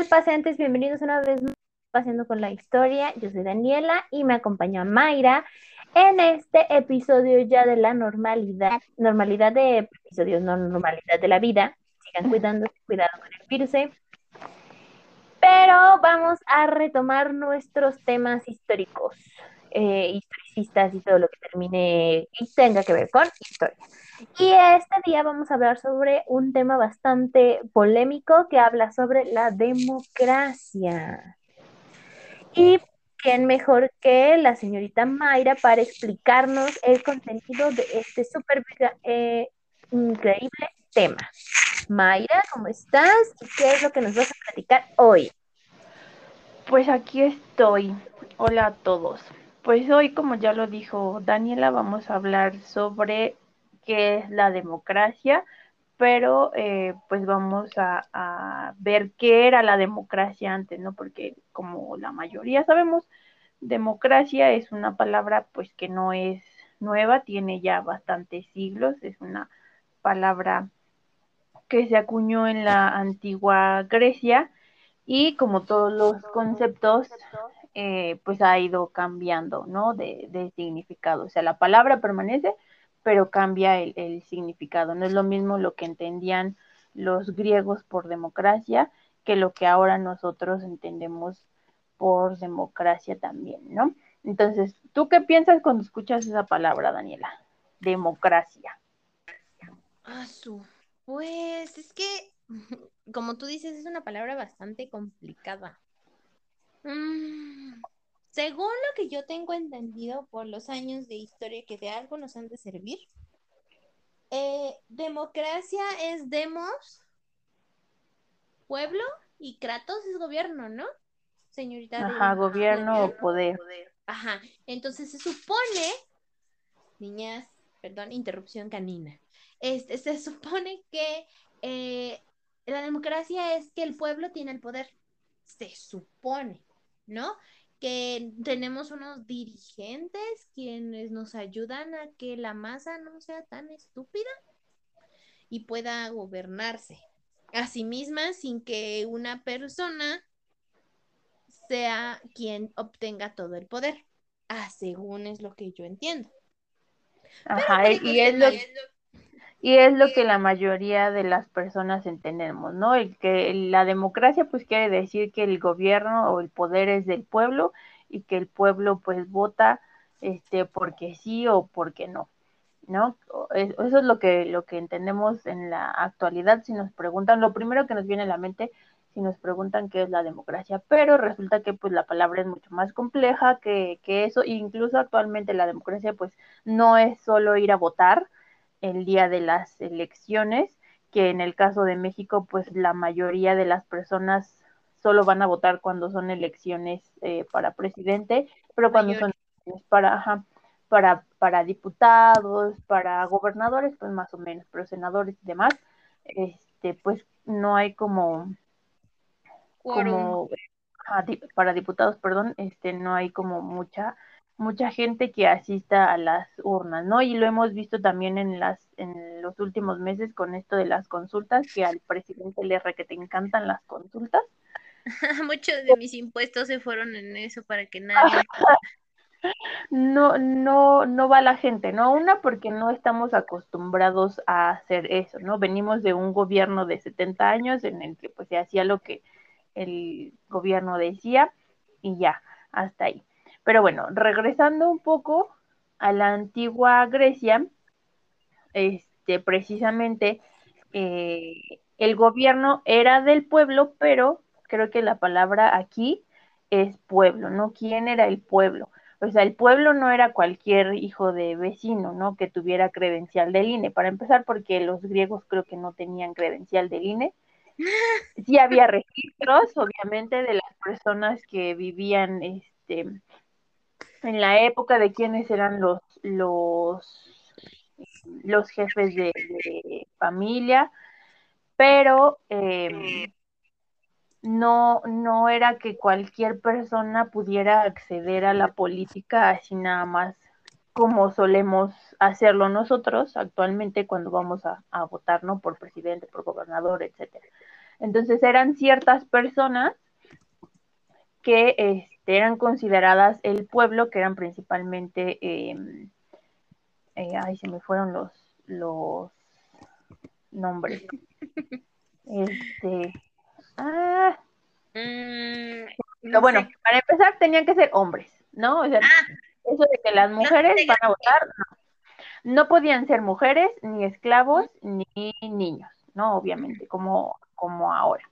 tal, pacientes? Bienvenidos una vez más Pasando con la Historia. Yo soy Daniela y me acompaña Mayra en este episodio ya de la normalidad, normalidad de episodios, no normalidad de la vida. Sigan cuidándose, cuidado con el virus. Pero vamos a retomar nuestros temas históricos, eh, historicistas y todo lo que termine y tenga que ver con historia. Y este día vamos a hablar sobre un tema bastante polémico que habla sobre la democracia. Y quién mejor que la señorita Mayra para explicarnos el contenido de este súper eh, increíble tema. Mayra, ¿cómo estás? ¿Y qué es lo que nos vas a platicar hoy? Pues aquí estoy. Hola a todos. Pues hoy, como ya lo dijo Daniela, vamos a hablar sobre qué es la democracia, pero eh, pues vamos a, ver qué era la democracia antes, ¿no? Porque como la mayoría sabemos, democracia es una palabra pues que no es nueva, tiene ya bastantes siglos, es una palabra que se acuñó en la antigua Grecia y como todos los conceptos, eh, pues ha ido cambiando, ¿no? De, significado, o sea, la palabra permanece, pero cambia el, significado. No es lo mismo lo que entendían los griegos por democracia que lo que ahora nosotros entendemos por democracia también, ¿no? Entonces, ¿tú qué piensas cuando escuchas esa palabra, Daniela? Democracia. Ah, pues es que, como tú dices, es una palabra bastante complicada. Mm, según lo que yo tengo entendido por los años de historia que de algo nos han de servir, eh, democracia es demos, pueblo y Kratos es gobierno, ¿no? Señorita. Ajá, gobierno, o poder. Ajá, entonces se supone, niñas, perdón, interrupción canina, este, se supone que eh, la democracia es que el pueblo tiene el poder, se supone, ¿no? que tenemos unos dirigentes quienes nos ayudan a que la masa no sea tan estúpida y pueda gobernarse a sí misma sin que una persona sea quien obtenga todo el poder. Ah, según es lo que yo entiendo. Ajá, y es lo, y es lo que la mayoría de las personas entendemos, ¿no? El que la democracia pues quiere decir que el gobierno o el poder es del pueblo y que el pueblo pues vota este porque sí o porque no, ¿no? Eso es lo que lo que entendemos en la actualidad si nos preguntan, lo primero que nos viene a la mente si nos preguntan qué es la democracia, pero resulta que pues la palabra es mucho más compleja que, que eso, incluso actualmente la democracia pues no es solo ir a votar, el día de las elecciones, que en el caso de México, pues la mayoría de las personas solo van a votar cuando son elecciones eh, para presidente, pero cuando son elecciones para, para, para diputados, para gobernadores, pues más o menos, pero senadores y demás, este, pues no hay como, como para diputados, perdón, este, no hay como mucha mucha gente que asista a las urnas, ¿no? Y lo hemos visto también en las en los últimos meses con esto de las consultas, que al presidente le re que te encantan las consultas. Muchos de mis impuestos se fueron en eso para que nadie no no no va la gente, ¿no? Una porque no estamos acostumbrados a hacer eso, ¿no? Venimos de un gobierno de 70 años en el que pues se hacía lo que el gobierno decía y ya, hasta ahí. Pero bueno, regresando un poco a la antigua Grecia, este, precisamente eh, el gobierno era del pueblo, pero creo que la palabra aquí es pueblo, ¿no? ¿Quién era el pueblo? O sea, el pueblo no era cualquier hijo de vecino, ¿no? Que tuviera credencial del INE. Para empezar, porque los griegos creo que no tenían credencial del INE. Sí había registros, obviamente, de las personas que vivían este, en la época de quiénes eran los, los, los jefes de, familia, pero em, no, no era que cualquier persona pudiera acceder a la política así nada más como solemos hacerlo nosotros actualmente cuando vamos a, a votar ¿no? por presidente, por gobernador, etcétera. Entonces eran ciertas personas que este, eran consideradas el pueblo, que eran principalmente, em, eh, ay, se me fueron los, los nombres. Este, ah, mm, bueno, para empezar tenían que ser hombres, ¿no? O sea, ah. eso de que las mujeres van a votar, no. No podían ser mujeres, ni esclavos, ni niños, ¿no? Obviamente, como, como ahora.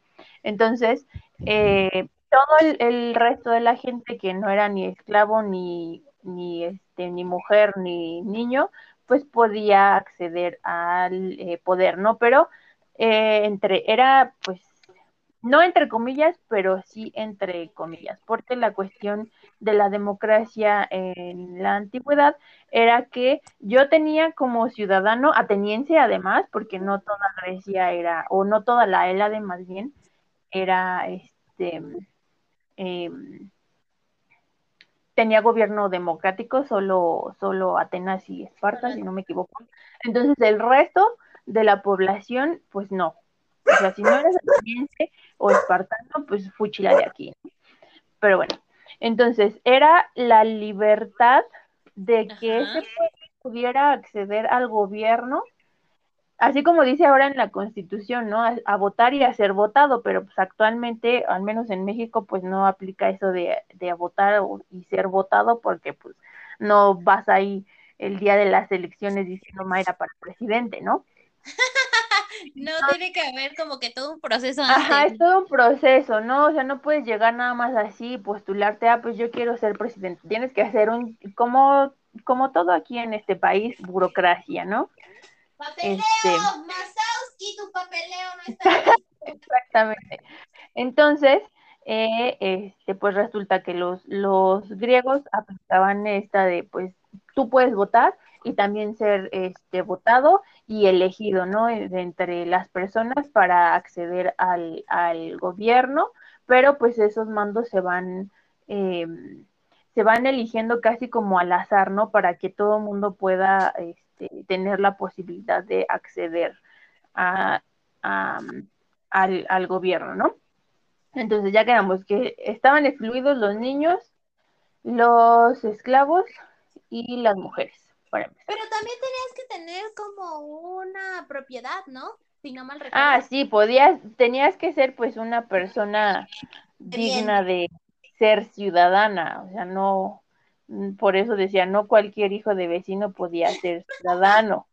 Entonces, eh, todo el, resto de la gente que no era ni esclavo, ni, ni, este, ni mujer, ni niño, pues podía acceder al eh, poder, ¿no? Pero eh, entre, era pues no entre comillas, pero sí entre comillas, porque la cuestión de la democracia en la antigüedad era que yo tenía como ciudadano ateniense además, porque no toda Grecia era, o no toda la Hélade más bien, era este em, tenía gobierno democrático, solo, solo Atenas y Esparta, si no me equivoco. Entonces el resto de la población, pues no, o sea, si no eres ateniense o espartano, pues fuchila de aquí. Pero bueno, entonces era la libertad de que ese pueblo pudiera acceder al gobierno, así como dice ahora en la Constitución, ¿no? A, votar y a ser votado, pero pues actualmente, al menos en México, pues no aplica eso de, de votar y ser votado porque pues no vas ahí el día de las elecciones diciendo Mayra para presidente, ¿no? no, tiene que haber como que todo un proceso Ajá, es todo un proceso, ¿no? O sea, no puedes llegar nada más así, postularte, ah, pues yo quiero ser presidente. Tienes que hacer un, como, como todo aquí en este país, burocracia, ¿no? Papeleo, este... tu papeleo no está Exactamente. Entonces, eh, este, pues resulta que los, los griegos aplicaban esta de, pues, tú puedes votar y también ser este, votado y elegido, ¿no? Eh, de entre las personas para acceder al, al gobierno, pero pues esos mandos se van, em, se van eligiendo casi como al azar, ¿no? Para que todo el mundo pueda este, tener la posibilidad de acceder a, al, al gobierno, ¿no? Entonces ya quedamos que estaban excluidos los niños, los esclavos y las mujeres. Pero también tenías que tener como una propiedad, ¿no? Si no mal recuerdo. Ah, sí, podías, tenías que ser pues una persona digna de ser ciudadana, o sea, no, por eso decía, no cualquier hijo de vecino podía ser ciudadano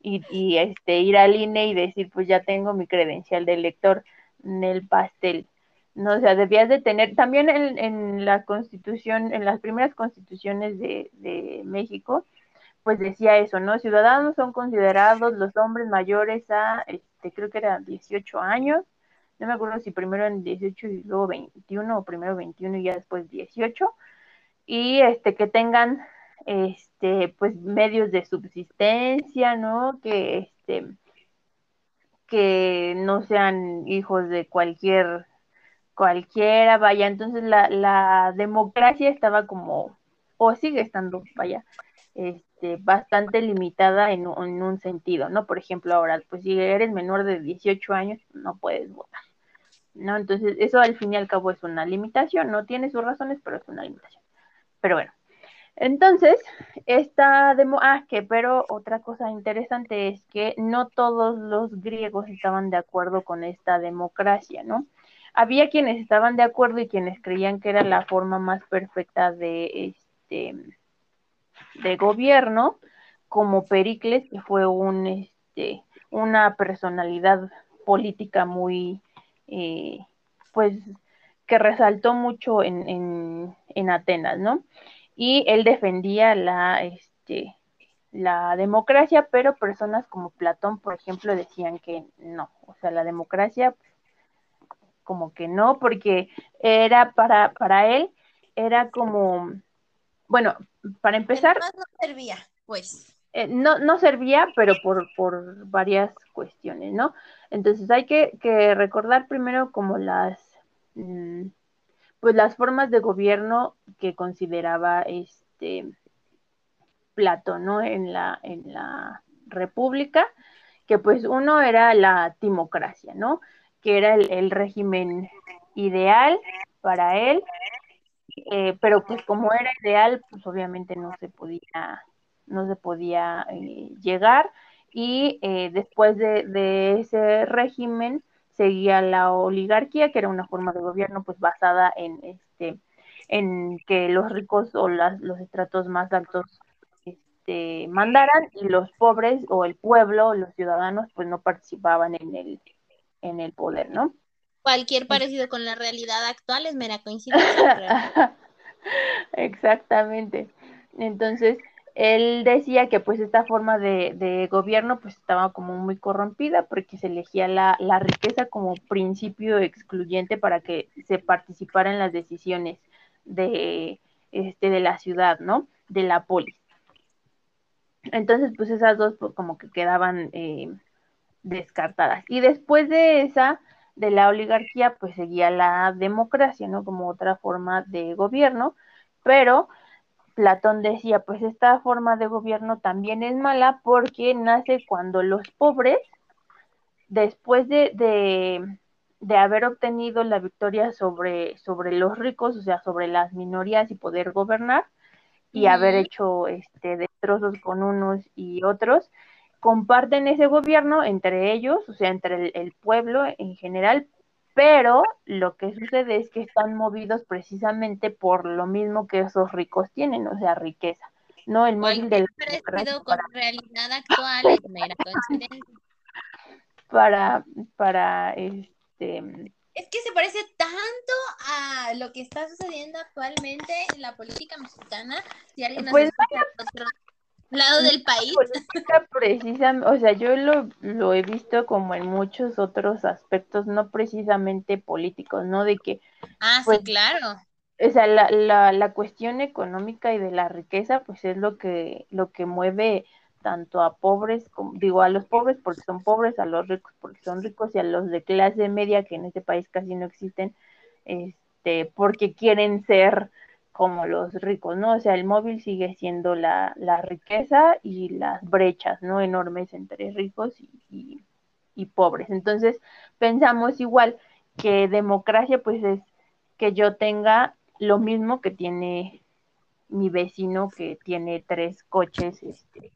y, y este, ir al INE y decir, pues ya tengo mi credencial de elector en el pastel. No, o sea, debías de tener, también en, en la constitución, en las primeras constituciones de, de México, pues decía eso, ¿no? Ciudadanos son considerados los hombres mayores a, este, creo que eran 18 años, no me acuerdo si primero en 18 y luego 21 o primero 21 y ya después 18, y este, que tengan, este, pues medios de subsistencia, ¿no? Que, este, que no sean hijos de cualquier, cualquiera, vaya, entonces la, la democracia estaba como, o sigue estando, vaya, este, bastante limitada en, un sentido, ¿no? Por ejemplo, ahora, pues si eres menor de 18 años, no puedes votar, ¿no? Entonces, eso al fin y al cabo es una limitación, no tiene sus razones, pero es una limitación. Pero bueno, entonces, esta demo, ah, que pero otra cosa interesante es que no todos los griegos estaban de acuerdo con esta democracia, ¿no? Había quienes estaban de acuerdo y quienes creían que era la forma más perfecta de este de gobierno, como Pericles, que fue un, este, una personalidad política muy, eh, pues, que resaltó mucho en, en, en, Atenas, ¿no? Y él defendía la, este, la democracia, pero personas como Platón, por ejemplo, decían que no, o sea, la democracia, como que no, porque era para, para él, era como bueno, para empezar. no servía, pues. Eh, no, no servía, pero por, por varias cuestiones, ¿no? Entonces hay que, que recordar primero como las, pues las formas de gobierno que consideraba este Platón, ¿no? En la, en la República, que pues uno era la timocracia, ¿no? que era el, régimen ideal para él, eh, pero pues como era ideal, pues obviamente no se podía, no se podía eh, llegar y eh, después de, de, ese régimen seguía la oligarquía, que era una forma de gobierno pues basada en este en que los ricos o las, los estratos más altos este, mandaran y los pobres o el pueblo, los ciudadanos, pues no participaban en el, en el poder, ¿no? Cualquier parecido con la realidad actual es mera coincidencia. Exactamente. Entonces, él decía que pues esta forma de, gobierno pues estaba como muy corrompida porque se elegía la, la riqueza como principio excluyente para que se participara en las decisiones de, este, de la ciudad, ¿no? De la polis. Entonces, pues esas dos pues, como que quedaban eh, descartadas. Y después de esa, de la oligarquía, pues seguía la democracia, ¿no? Como otra forma de gobierno, pero Platón decía, pues esta forma de gobierno también es mala porque nace cuando los pobres, después de, de haber obtenido la victoria sobre, sobre los ricos, o sea, sobre las minorías y poder gobernar, y haber hecho este, destrozos con unos y otros, comparten ese gobierno entre ellos, o sea, entre el, pueblo en general, pero lo que sucede es que están movidos precisamente por lo mismo que esos ricos tienen, o sea, riqueza. No el móvil del con realidad actual. Para, para este, es que se parece tanto a lo que está sucediendo actualmente en la política mexicana. Si alguien nos pues, lado del país. Precisamente, o sea, yo lo, lo he visto como en muchos otros aspectos, no precisamente políticos, ¿no? De que. Ah, sí, pues, claro. O sea, la, la, la cuestión económica y de la riqueza, pues es lo que, lo que mueve tanto a pobres, como, digo a los pobres porque son pobres, a los ricos porque son ricos y a los de clase media que en este país casi no existen, este, porque quieren ser como los ricos, ¿no? O sea, el móvil sigue siendo la, la riqueza y las brechas, ¿no? Enormes entre ricos y, y pobres. Entonces, pensamos igual que democracia, pues es que yo tenga lo mismo que tiene mi vecino que tiene tres coches, este,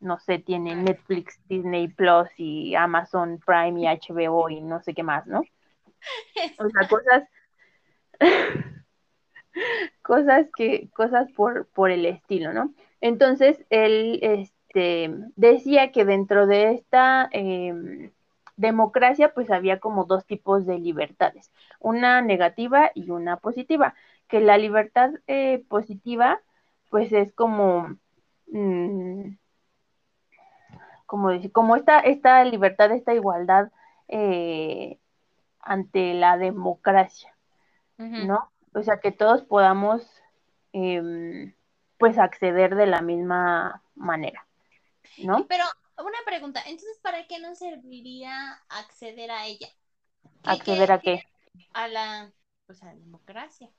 no sé, tiene Netflix, Disney Plus y Amazon Prime y HBO y no sé qué más, ¿no? O sea, cosas, cosas que, cosas por, por el estilo, ¿no? Entonces, él este, decía que dentro de esta em, democracia, pues había como dos tipos de libertades, una negativa y una positiva, que la libertad eh, positiva, pues es como... Mm, como decir, como esta, esta libertad, esta igualdad eh, ante la democracia, ¿no? O sea, que todos podamos em, pues acceder de la misma manera, ¿no? Pero una pregunta, entonces, ¿para qué nos serviría acceder a ella? ¿Acceder a qué? A la, pues a la democracia.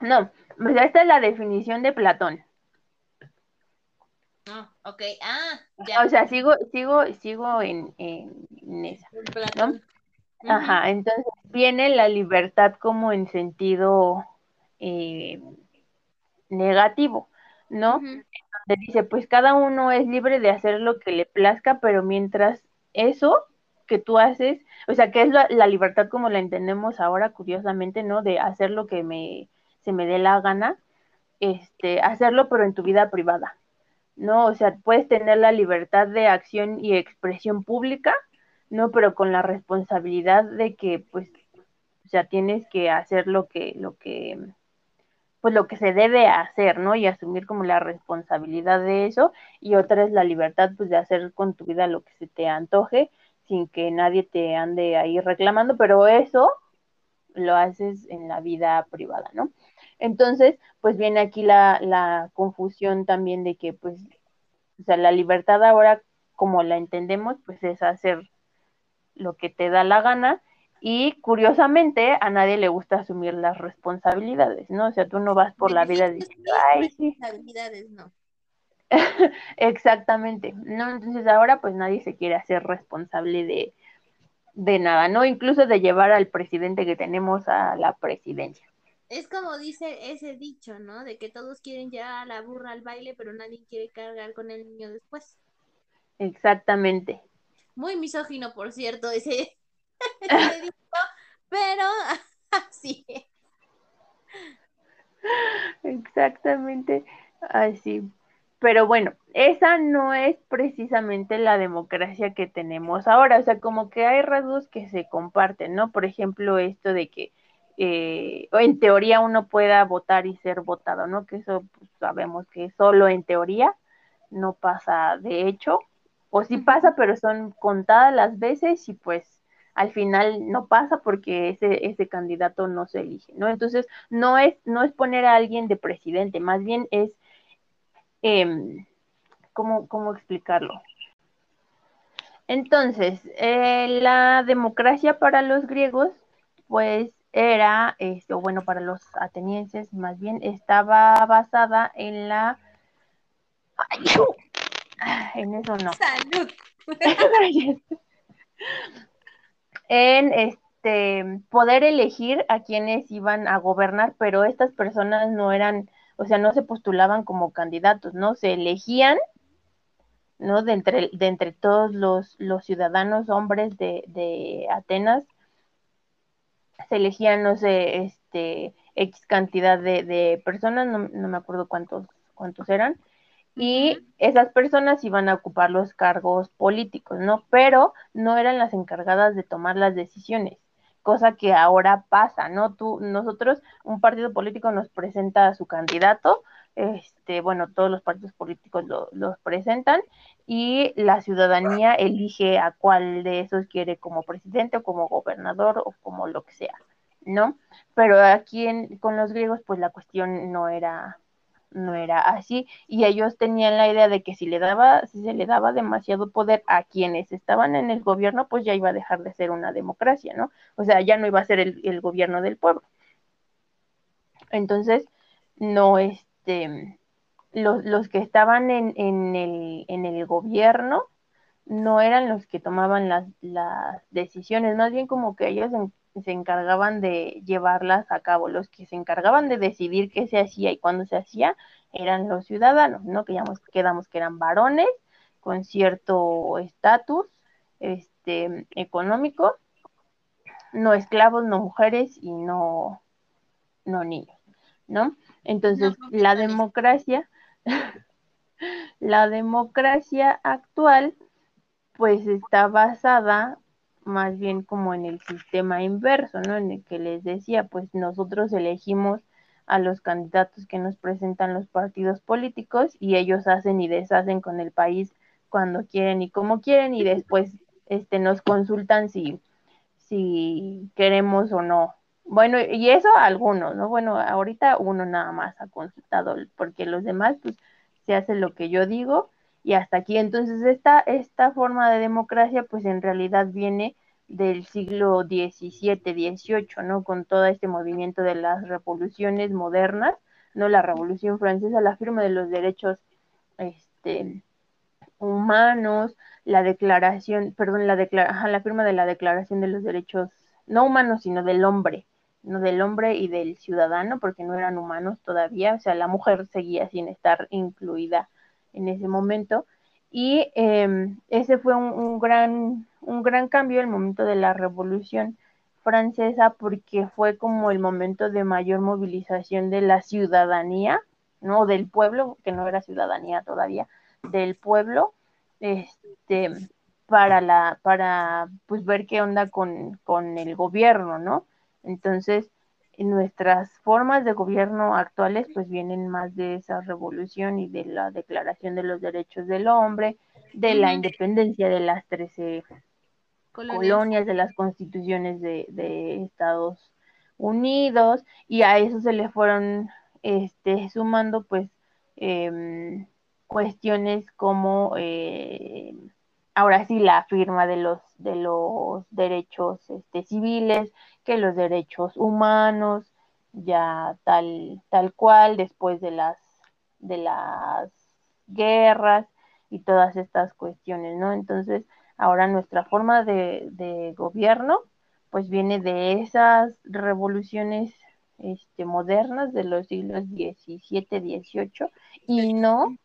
No, pues esta es la definición de Platón. Ah, ok. Ah, ya. O sea, sigo, sigo, sigo en, en, esa. ¿no? Ajá, entonces viene la libertad como en sentido eh, negativo, ¿no? Donde dice, pues cada uno es libre de hacer lo que le plazca, pero mientras eso que tú haces, o sea, que es la, la libertad como la entendemos ahora, curiosamente, ¿no? De hacer lo que me, se me dé la gana, este, hacerlo, pero en tu vida privada, ¿no? O sea, puedes tener la libertad de acción y expresión pública, ¿no? Pero con la responsabilidad de que, pues, o sea, tienes que hacer lo que, lo que, pues lo que se debe hacer, ¿no? Y asumir como la responsabilidad de eso. Y otra es la libertad, pues, de hacer con tu vida lo que se te antoje, sin que nadie te ande ahí reclamando, pero eso lo haces en la vida privada, ¿no? Entonces, pues viene aquí la, la confusión también de que, pues, o sea, la libertad ahora, como la entendemos, pues es hacer lo que te da la gana y curiosamente a nadie le gusta asumir las responsabilidades, ¿no? O sea, tú no vas por la vida diciendo, ay, sí. Responsabilidades, no. Exactamente, ¿no? Entonces ahora pues nadie se quiere hacer responsable de, de nada, ¿no? Incluso de llevar al presidente que tenemos a la presidencia. Es como dice ese dicho, ¿no? De que todos quieren llevar a la burra al baile, pero nadie quiere cargar con el niño después. Exactamente. Muy misógino, por cierto, ese, ese dicho, pero así. Exactamente así. Pero bueno, esa no es precisamente la democracia que tenemos ahora. O sea, como que hay rasgos que se comparten, ¿no? Por ejemplo, esto de que eh, en teoría uno pueda votar y ser votado, ¿no? Que eso pues, sabemos que solo en teoría no pasa de hecho, o sí pasa, pero son contadas las veces y pues al final no pasa porque ese, ese candidato no se elige, ¿no? Entonces, no es, no es poner a alguien de presidente, más bien es eh, ¿cómo, ¿cómo, explicarlo? Entonces, eh, la democracia para los griegos, pues era, esto, bueno, para los atenienses más bien, estaba basada en la... en eso no. Salud. en este poder elegir a quienes iban a gobernar, pero estas personas no eran o sea, no se postulaban como candidatos, ¿no? Se elegían, ¿no? De entre, de entre todos los, los ciudadanos hombres de, de, Atenas, se elegían, no sé, este, X cantidad de, de personas, no, no, me acuerdo cuántos, cuántos eran, y esas personas iban a ocupar los cargos políticos, ¿no? Pero no eran las encargadas de tomar las decisiones cosa que ahora pasa, ¿no? Tú, nosotros, un partido político nos presenta a su candidato, este, bueno, todos los partidos políticos lo, los presentan y la ciudadanía elige a cuál de esos quiere como presidente o como gobernador o como lo que sea, ¿no? Pero aquí en, con los griegos, pues la cuestión no era no era así y ellos tenían la idea de que si le daba si se le daba demasiado poder a quienes estaban en el gobierno pues ya iba a dejar de ser una democracia no o sea ya no iba a ser el, el gobierno del pueblo. Entonces no este los, los que estaban en, en, el, en el gobierno no eran los que tomaban las, las decisiones más bien como que ellos se encargaban de llevarlas a cabo. Los que se encargaban de decidir qué se hacía y cuándo se hacía eran los ciudadanos, ¿no? Que ya quedamos que eran varones con cierto estatus este, económico, no esclavos, no mujeres y no, no niños, ¿no? Entonces, no, la democracia, la democracia actual, pues está basada más bien como en el sistema inverso, ¿no? En el que les decía, pues nosotros elegimos a los candidatos que nos presentan los partidos políticos y ellos hacen y deshacen con el país cuando quieren y como quieren y después este nos consultan si si queremos o no. Bueno, y eso algunos, ¿no? Bueno, ahorita uno nada más ha consultado porque los demás pues se hace lo que yo digo y hasta aquí. Entonces, esta, esta forma de democracia, pues en realidad viene del siglo XVII, XVIII, ¿no? Con todo este movimiento de las revoluciones modernas, ¿no? La Revolución Francesa, la firma de los derechos este, humanos, la declaración, perdón, la, declara, la firma de la Declaración de los Derechos, no humanos, sino del hombre, no del hombre y del ciudadano, porque no eran humanos todavía, o sea, la mujer seguía sin estar incluida en ese momento. Y eh, ese fue un, un, gran, un gran cambio el momento de la Revolución Francesa porque fue como el momento de mayor movilización de la ciudadanía, no del pueblo, que no era ciudadanía todavía, del pueblo, este, para la, para pues ver qué onda con, con el gobierno, ¿no? Entonces, nuestras formas de gobierno actuales pues vienen más de esa revolución y de la declaración de los derechos del hombre, de la independencia de las 13 colonias, colonias de las constituciones de, de, Estados Unidos y a eso se le fueron este, sumando pues eh, cuestiones como eh, ahora sí la firma de los de los derechos este, civiles que los derechos humanos, ya tal, tal cual, después de las, de las guerras y todas estas cuestiones, ¿no? Entonces, Ahora nuestra forma de, de gobierno pues viene de esas revoluciones este, modernas de los siglos XVII, XVIII y no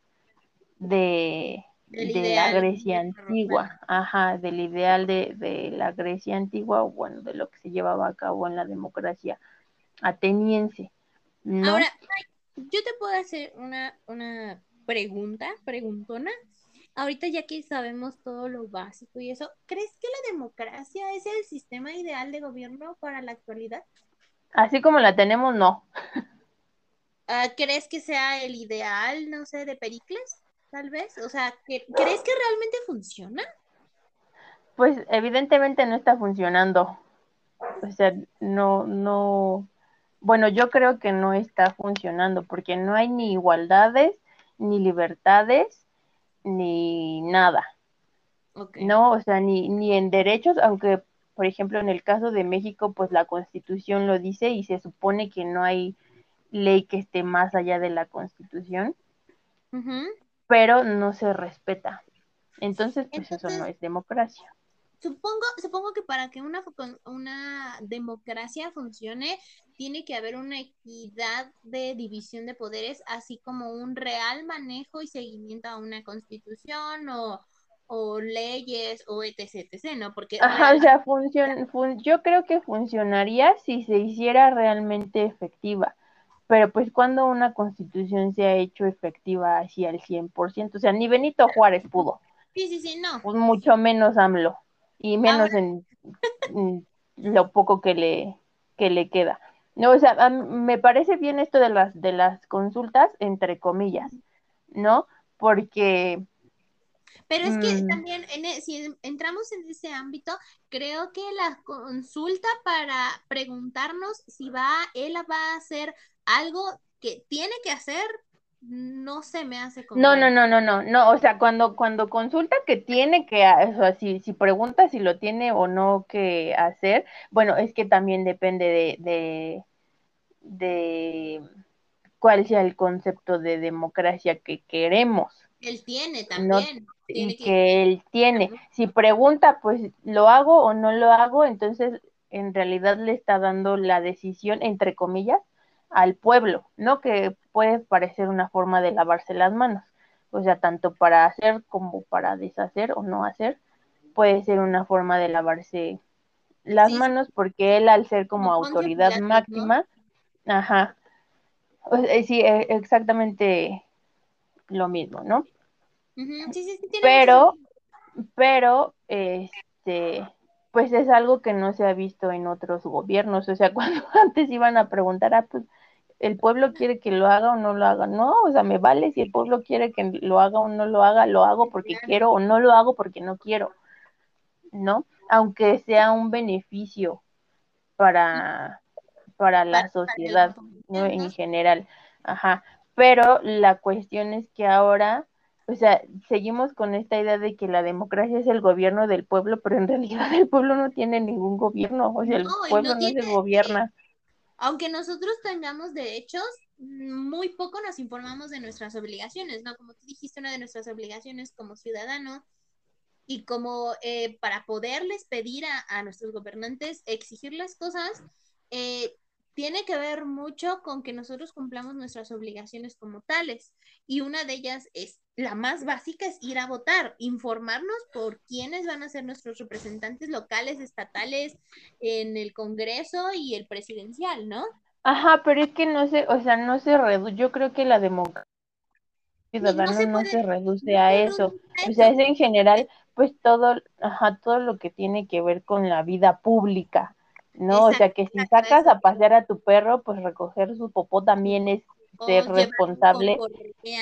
de, de la Grecia antigua, ajá, del ideal de, de, la Grecia antigua, o bueno, de lo que se llevaba a cabo en la democracia ateniense. ¿no? Ahora, yo te puedo hacer una, una pregunta, preguntona. Ahorita ya que sabemos todo lo básico y eso, ¿crees que la democracia es el sistema ideal de gobierno para la actualidad? Así como la tenemos, no. Uh, ¿Crees que sea el ideal, no sé, de Pericles? Tal vez. O sea, ¿crees que realmente funciona? Pues evidentemente no está funcionando. O sea, no, no. Bueno, yo creo que no está funcionando porque no hay ni igualdades, ni libertades, ni nada. Okay. No, o sea, ni, ni en derechos, aunque por ejemplo, en el caso de México, pues la constitución lo dice y se supone que no hay ley que esté más allá de la constitución, uh -huh. Pero no se respeta. Entonces, pues Entonces, eso no es democracia. Supongo, supongo que para que una, una democracia funcione, tiene que haber una equidad de división de poderes, así como un real manejo y seguimiento a una constitución o, o leyes o etc, etc, ¿no? Porque Ajá, o sea, funcion, fun, yo creo que funcionaría si se hiciera realmente efectiva, pero pues cuando una constitución se ha hecho efectiva así al 100%, o sea, ni Benito Juárez pudo. Sí, sí, sí, no. Pues mucho menos AMLO, y menos Ahora... en, en, lo poco que le, que le queda. No, o sea, me parece bien esto de las, de las consultas, entre comillas, ¿no? Porque pero es que mm. también, en, e, si entramos en ese ámbito, creo que la consulta para preguntarnos si va, él va a hacer algo que tiene que hacer, no se me hace como. No, no, no, no, no, no, o sea, cuando, cuando consulta que tiene que, o sea, si, si pregunta si lo tiene o no que hacer, bueno, es que también depende de, de, de cuál sea el concepto de democracia que queremos. Él tiene también. No, tiene y que, que, él tiene. Si pregunta, pues lo hago o no lo hago, entonces en realidad le está dando la decisión, entre comillas, al pueblo, ¿no? Que puede parecer una forma de lavarse las manos. O sea, tanto para hacer como para deshacer o no hacer, puede ser una forma de lavarse las sí, manos, porque él al ser como, como autoridad máxima, ¿no? ajá, sí, e, exactamente lo mismo, ¿no? Uh -huh. sí, sí, sí, pero, pero, este, pues es algo que no se ha visto en otros gobiernos, o sea, cuando antes iban a preguntar, ah, pues, el pueblo quiere que lo haga o no lo haga, no, o sea, me vale si el pueblo quiere que lo haga o no lo haga, lo hago porque quiero o no lo hago porque no quiero, ¿no? Aunque sea un beneficio para, para la sociedad, ¿no? En general, ajá, pero la cuestión es que ahora, o sea, seguimos con esta idea de que la democracia es el gobierno del pueblo, pero en realidad el pueblo no tiene ningún gobierno, o sea, el No, pueblo no se gobierna. Aunque nosotros tengamos derechos, muy poco nos informamos de nuestras obligaciones, ¿no? Como tú dijiste, una de nuestras obligaciones como ciudadano y como eh, para poderles pedir a, a nuestros gobernantes exigir las cosas, eh, tiene que ver mucho con que nosotros cumplamos nuestras obligaciones como tales. Y una de ellas es, la más básica es ir a votar, informarnos por quiénes van a ser nuestros representantes locales, estatales, en el Congreso y el presidencial, ¿no? Ajá, pero es que no se, o sea, no se reduce, yo creo que la democracia ciudadana se no se reduce a eso, o sea, es en general, pues todo, ajá, todo lo que tiene que ver con la vida pública, ¿no? O sea, que si sacas a pasear a tu perro, pues recoger su popó también es ser responsable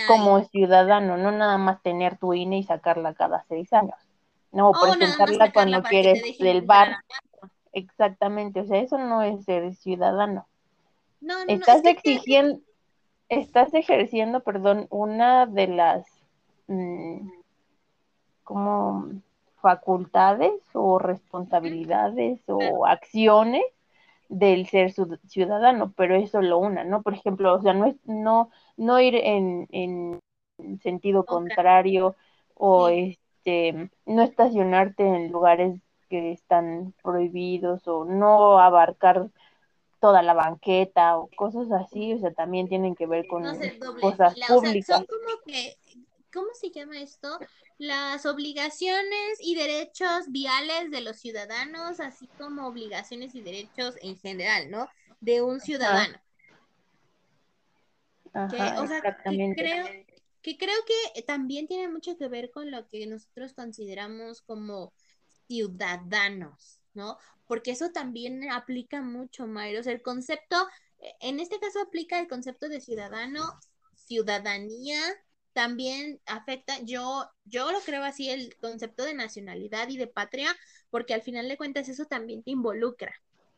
como ciudadano, no nada más tener tu INE y sacarla cada seis años, no, o O nada más presentarla cuando quieres del bar, exactamente, o sea, eso no es ser ciudadano. No, no, no, Estás es que exigiendo, estás ejerciendo, perdón, una de las mm, como facultades o responsabilidades o acciones del ser ciud- ciudadano, pero es solo una, ¿no? Por ejemplo, o sea, no es, no, no ir en, en sentido Contra. contrario o este, no estacionarte en lugares que están prohibidos o no abarcar toda la banqueta o cosas así, o sea, también tienen que ver con cosas públicas. como que, ¿cómo se llama esto? Las obligaciones y derechos viales de los ciudadanos, así como obligaciones y derechos en general, ¿no? De un ciudadano. Ajá, o sea, que creo, que creo que también tiene mucho que ver con lo que nosotros consideramos como ciudadanos, ¿no? Porque eso también aplica mucho, Mayro. O sea, el concepto, en este caso aplica el concepto de ciudadano, ciudadanía, también afecta, yo, yo lo creo así, el concepto de nacionalidad y de patria, porque al final de cuentas eso también te involucra,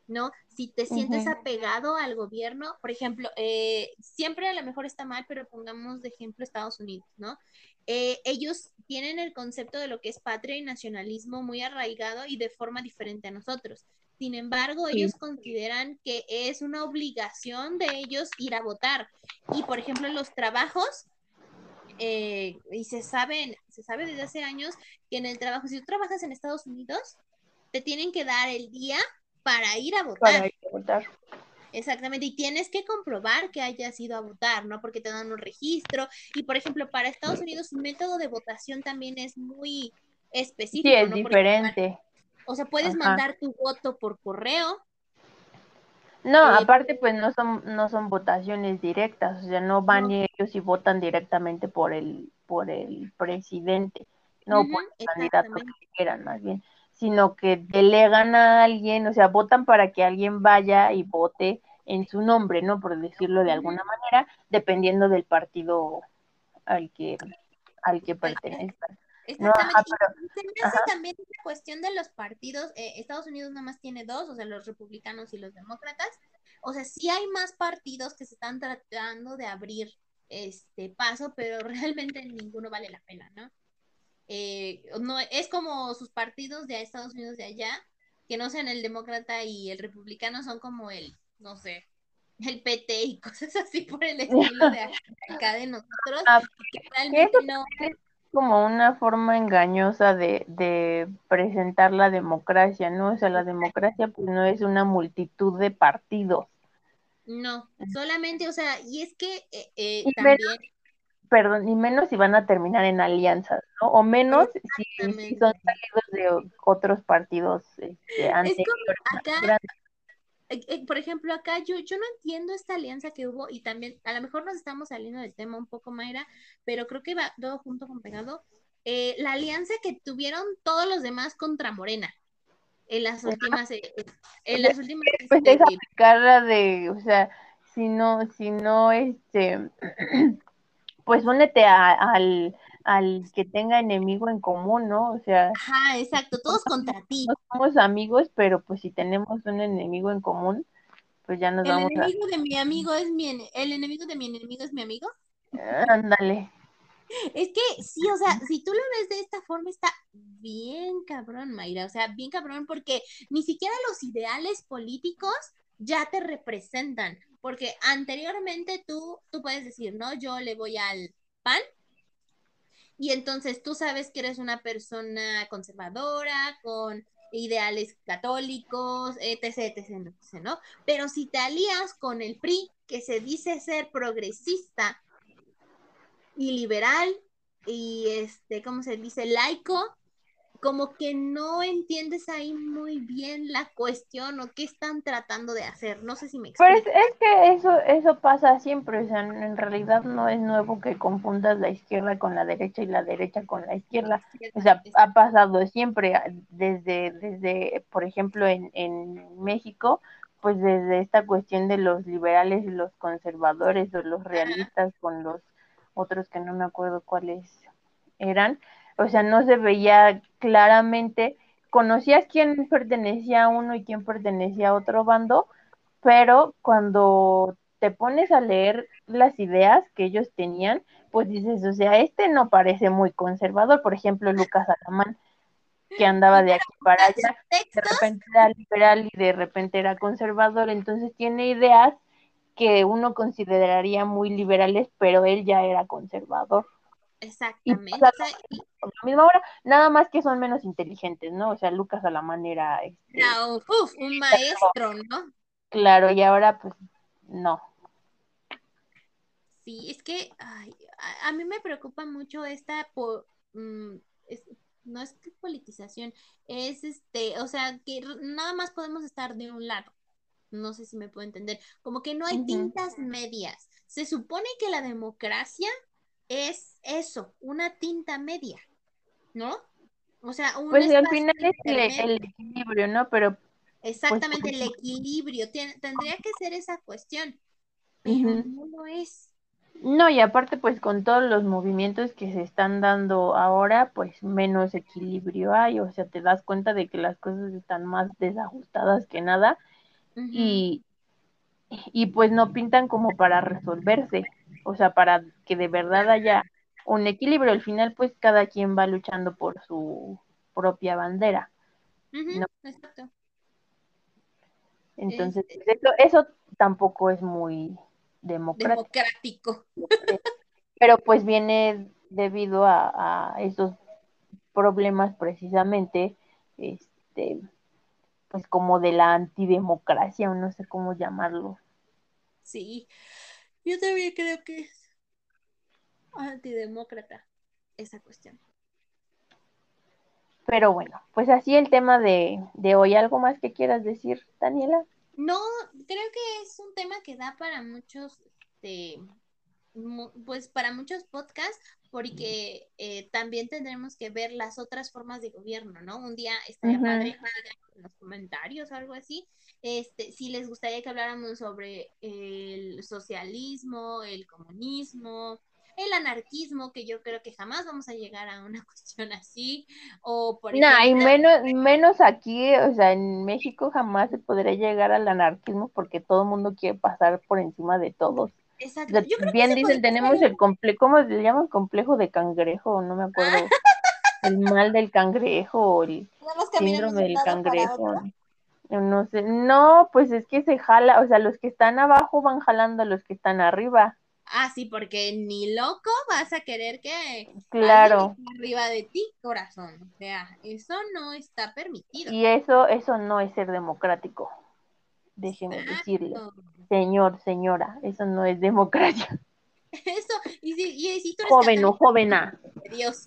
¿no? Si te sientes apegado al gobierno, por ejemplo, eh, siempre a lo mejor está mal, pero pongamos de ejemplo Estados Unidos, ¿no? Eh, ellos tienen el concepto de lo que es patria y nacionalismo muy arraigado y de forma diferente a nosotros. Sin embargo, ellos consideran que es una obligación de ellos ir a votar. Y, por ejemplo, los trabajos, eh, y se saben, se sabe desde hace años que en el trabajo, si tú trabajas en Estados Unidos, te tienen que dar el día para ir a votar. Para ir a votar. Exactamente, y tienes que comprobar que hayas ido a votar, ¿no? Porque te dan un registro. Y por ejemplo, para Estados Unidos, su método de votación también es muy específico. Sí, es diferente. o sea, puedes mandar tu voto por correo. No, eh, aparte, pues no son, no son votaciones directas, o sea, no van ellos y votan directamente por el, por el presidente, no por el candidato que quieran, más bien sino que delegan a alguien, o sea, votan para que alguien vaya y vote en su nombre, ¿no? Por decirlo de alguna manera, dependiendo del partido al que, al que pertenezcan. Exactamente. también la cuestión de los partidos. Eh, Estados Unidos nada más tiene dos, o sea, los republicanos y los demócratas. O sea, sí hay más partidos que se están tratando de abrir este paso, pero realmente ninguno vale la pena, ¿no? Eh, no, es como sus partidos de Estados Unidos de allá, que no sean el demócrata y el republicano, son como el, no sé, el PT y cosas así por el estilo de acá de nosotros. Ah, realmente no... Es como una forma engañosa de, de presentar la democracia, ¿no? O sea, la democracia pues no es una multitud de partidos. No, solamente, o sea, y es que eh, eh también perdón, y menos si van a terminar en alianzas, ¿no? O menos si, son salidos de otros partidos este, acá, eh, eh, por ejemplo, acá yo, yo no entiendo esta alianza que hubo y también, a lo mejor nos estamos saliendo del tema un poco, Mayra, pero creo que va todo junto con pegado. Eh, la alianza que tuvieron todos los demás contra Morena en las últimas, en las últimas. Pues este, es de, o sea, si no, si no, este pues únete al, al que tenga enemigo en común, ¿no? O sea. Ajá, exacto, todos contra ti. No somos amigos, pero pues si tenemos un enemigo en común, pues ya nos ¿El vamos a... ¿El enemigo de mi amigo es mi, el enemigo de mi enemigo es mi amigo? ándale. Es que sí, o sea, si tú lo ves de esta forma, está bien cabrón, Mayra, o sea, bien cabrón, porque ni siquiera los ideales políticos ya te representan porque anteriormente tú, tú puedes decir, ¿no? Yo le voy al PAN y entonces tú sabes que eres una persona conservadora, con ideales católicos, etc, etc, ¿no? Pero si te alías con el PRI, que se dice ser progresista y liberal y este, ¿cómo se dice? laico, como que no entiendes ahí muy bien la cuestión o qué están tratando de hacer. No sé si me explico. Pues es que eso, eso pasa siempre, o sea, en realidad no es nuevo que confundas la izquierda con la derecha y la derecha con la izquierda. O sea, ha pasado siempre, desde, desde por ejemplo, en, en México, pues desde esta cuestión de los liberales y los conservadores o los realistas con los otros que no me acuerdo cuáles eran, o sea, no se veía claramente, conocías quién pertenecía a uno y quién pertenecía a otro bando, pero cuando te pones a leer las ideas que ellos tenían, pues dices, o sea, este no parece muy conservador, por ejemplo, Lucas Alamán, que andaba de aquí para allá, de repente era liberal y de repente era conservador, entonces tiene ideas que uno consideraría muy liberales, pero él ya era conservador. Exactamente. a la misma hora, nada más que son menos inteligentes, ¿no? O sea, Lucas a la manera... Este, un maestro, ¿no? Claro, y ahora pues no. Sí, es que a, mí me preocupa mucho esta... por mm, no es que politización, es este, o sea, que nada más podemos estar de un lado. No sé si me puedo entender. Como que no hay tintas medias. Se supone que la democracia es eso, una tinta media, ¿no? O sea, un pues al final es el, equilibrio, ¿no? Pero pues, exactamente el equilibrio tendría que ser esa cuestión, pero no lo es. No, y aparte pues con todos los movimientos que se están dando ahora, pues menos equilibrio hay, o sea, te das cuenta de que las cosas están más desajustadas que nada y, y pues no pintan como para resolverse, o sea, para que de verdad haya un equilibrio. Al final pues cada quien va luchando por su propia bandera. Exacto. Entonces, este eso, eso tampoco es muy democrático. Pero pues viene debido a, esos problemas precisamente, este, pues como de la antidemocracia, o no sé cómo llamarlo. Sí, yo también creo que es antidemócrata esa cuestión. Pero bueno, pues así el tema de, de hoy. ¿Algo más que quieras decir, Daniela? No, creo que es un tema que da para muchos, este, pues para muchos podcasts, porque eh, también tendremos que ver las otras formas de gobierno, ¿no? Un día estaría padre en los comentarios o algo así, este, si les gustaría que habláramos sobre el socialismo, el comunismo, el anarquismo, que yo creo que jamás vamos a llegar a una cuestión así, o por ejemplo... y menos, menos aquí, o sea, en México jamás se podría llegar al anarquismo porque todo el mundo quiere pasar por encima de todos. Exacto. bien dicen, tenemos el complejo, ¿cómo se llama? Complejo de cangrejo, no me acuerdo. el mal del cangrejo, el síndrome del cangrejo. No sé, no, pues es que se jala, o sea, los que están abajo van jalando a los que están arriba. Ah, sí, porque ni loco vas a querer que claro. arriba de ti, corazón. O sea, eso no está permitido. Y eso, eso no es ser democrático. Déjeme decirle. Señor, señora, eso no es democracia. Eso, y si, y si tú eres Joven o jovena. Dios.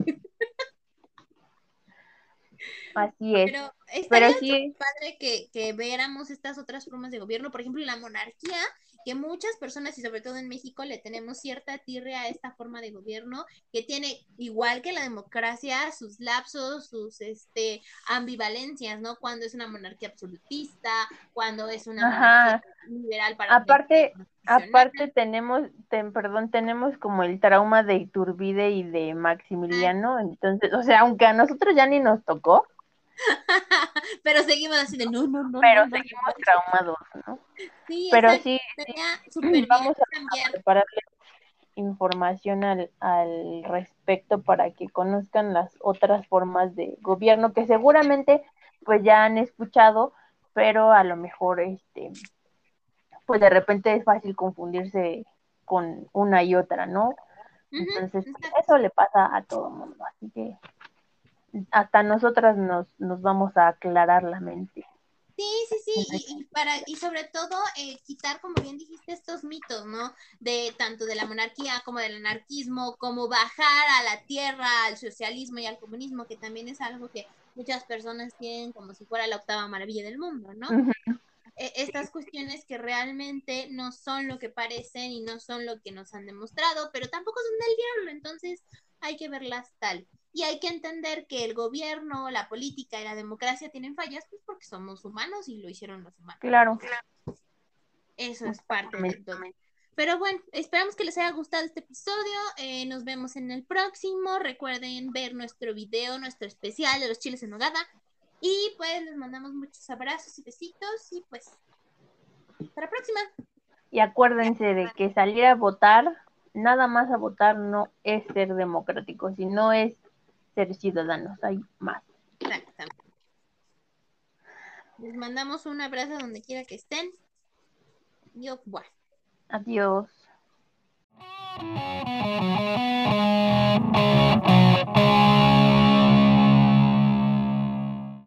Así es. Pero estaría sí. padre que, que viéramos estas otras formas de gobierno, por ejemplo, la monarquía que muchas personas, y sobre todo en México, le tenemos cierta tirria a esta forma de gobierno que tiene, igual que la democracia, sus lapsos, sus este, ambivalencias, ¿no? Cuando es una monarquía absolutista, cuando es una monarquía liberal para... Aparte, aparte tenemos, perdón, tenemos como el trauma de Iturbide y de Maximiliano, entonces, o sea, aunque a nosotros ya ni nos tocó, pero seguimos así de no, no, no. Pero seguimos traumados, ¿no? Sí, pero sí, vamos a, prepararle información al, al respecto para que conozcan las otras formas de gobierno que seguramente pues ya han escuchado, pero a lo mejor este pues de repente es fácil confundirse con una y otra, ¿no? Entonces, eso le pasa a todo el mundo, así que hasta nosotras nos, nos vamos a aclarar la mente. Sí, sí, sí, y, para, y sobre todo eh, quitar, como bien dijiste, estos mitos, ¿no? De tanto de la monarquía como del anarquismo, como bajar a la tierra al socialismo y al comunismo, que también es algo que muchas personas tienen como si fuera la octava maravilla del mundo, ¿no? E, estas cuestiones que realmente no son lo que parecen y no son lo que nos han demostrado, pero tampoco son del diablo, entonces hay que verlas tal. Y hay que entender que el gobierno, la política y la democracia tienen fallas, pues porque somos humanos y lo hicieron los humanos. Claro. Eso es parte de todo. Pero bueno, esperamos que les haya gustado este episodio. Eh, nos vemos en el próximo. Recuerden ver nuestro video, nuestro especial de los chiles en nogada. Y pues les mandamos muchos abrazos y besitos. Y pues, hasta la próxima. Y acuérdense de que salir a votar, nada más a votar no es ser democrático, sino es ser ciudadanos, hay más. Exactamente. Les mandamos un abrazo donde quiera que estén. Yo, bueno. Adiós.